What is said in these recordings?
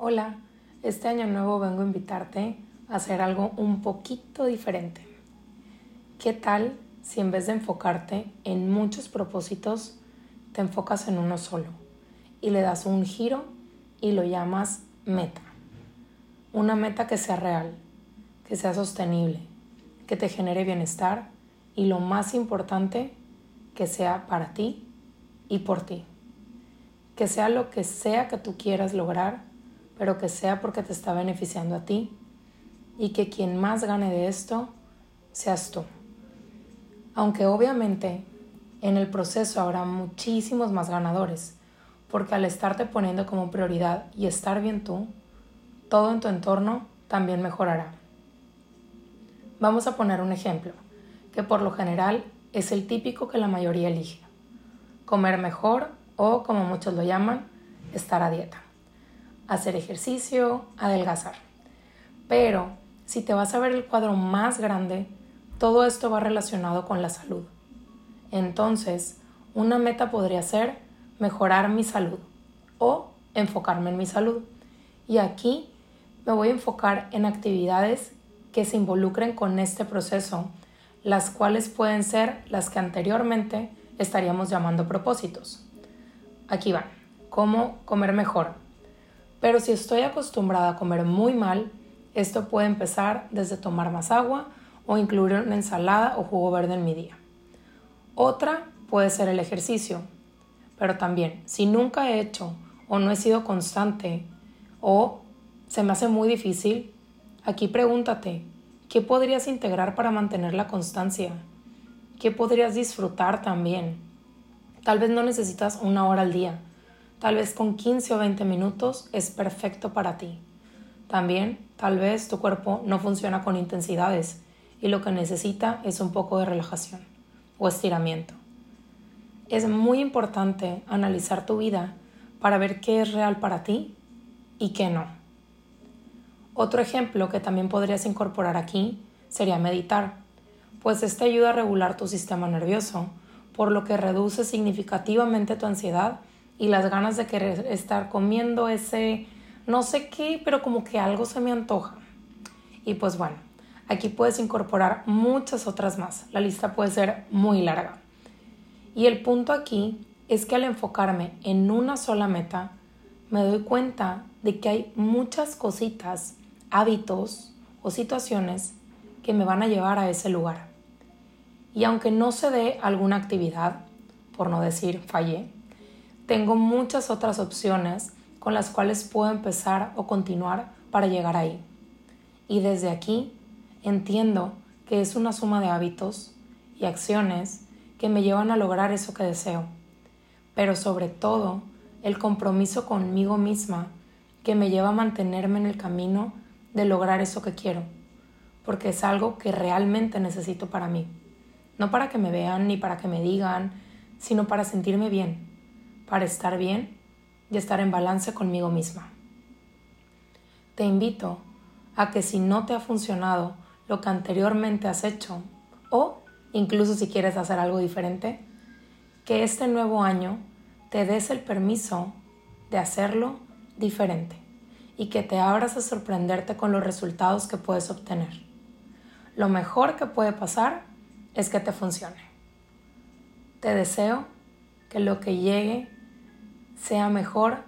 Hola, este año nuevo vengo a invitarte a hacer algo un poquito diferente. ¿Qué tal si en vez de enfocarte en muchos propósitos, te enfocas en uno solo y le das un giro y lo llamas meta? Una meta que sea real, que sea sostenible, que te genere bienestar y lo más importante, que sea para ti y por ti. Que sea lo que sea que tú quieras lograr pero que sea porque te está beneficiando a ti y que quien más gane de esto seas tú. Aunque obviamente en el proceso habrá muchísimos más ganadores, porque al estarte poniendo como prioridad y estar bien tú, todo en tu entorno también mejorará. Vamos a poner un ejemplo, que por lo general es el típico que la mayoría elige. Comer mejor o, como muchos lo llaman, estar a dieta hacer ejercicio, adelgazar. Pero si te vas a ver el cuadro más grande, todo esto va relacionado con la salud. Entonces, una meta podría ser mejorar mi salud o enfocarme en mi salud. Y aquí me voy a enfocar en actividades que se involucren con este proceso, las cuales pueden ser las que anteriormente estaríamos llamando propósitos. Aquí van. ¿Cómo comer mejor? Pero si estoy acostumbrada a comer muy mal, esto puede empezar desde tomar más agua o incluir una ensalada o jugo verde en mi día. Otra puede ser el ejercicio, pero también si nunca he hecho o no he sido constante o se me hace muy difícil, aquí pregúntate, ¿qué podrías integrar para mantener la constancia? ¿Qué podrías disfrutar también? Tal vez no necesitas una hora al día, Tal vez con 15 o 20 minutos es perfecto para ti. También, tal vez tu cuerpo no funciona con intensidades y lo que necesita es un poco de relajación o estiramiento. Es muy importante analizar tu vida para ver qué es real para ti y qué no. Otro ejemplo que también podrías incorporar aquí sería meditar, pues este ayuda a regular tu sistema nervioso, por lo que reduce significativamente tu ansiedad y las ganas de querer estar comiendo ese no sé qué, pero como que algo se me antoja. Y pues bueno, aquí puedes incorporar muchas otras más. La lista puede ser muy larga. Y el punto aquí es que al enfocarme en una sola meta, me doy cuenta de que hay muchas cositas, hábitos o situaciones que me van a llevar a ese lugar. Y aunque no se dé alguna actividad, por no decir fallé, tengo muchas otras opciones con las cuales puedo empezar o continuar para llegar ahí. Y desde aquí entiendo que es una suma de hábitos y acciones que me llevan a lograr eso que deseo, pero sobre todo el compromiso conmigo misma que me lleva a mantenerme en el camino de lograr eso que quiero, porque es algo que realmente necesito para mí, no para que me vean ni para que me digan, sino para sentirme bien para estar bien y estar en balance conmigo misma. Te invito a que si no te ha funcionado lo que anteriormente has hecho o incluso si quieres hacer algo diferente, que este nuevo año te des el permiso de hacerlo diferente y que te abras a sorprenderte con los resultados que puedes obtener. Lo mejor que puede pasar es que te funcione. Te deseo que lo que llegue sea mejor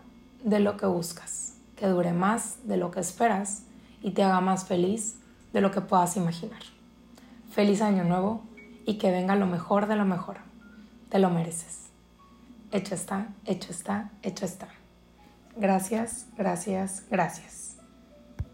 de lo que buscas, que dure más de lo que esperas y te haga más feliz de lo que puedas imaginar. Feliz año nuevo y que venga lo mejor de lo mejor. Te lo mereces. Hecho está, hecho está, hecho está. Gracias, gracias, gracias.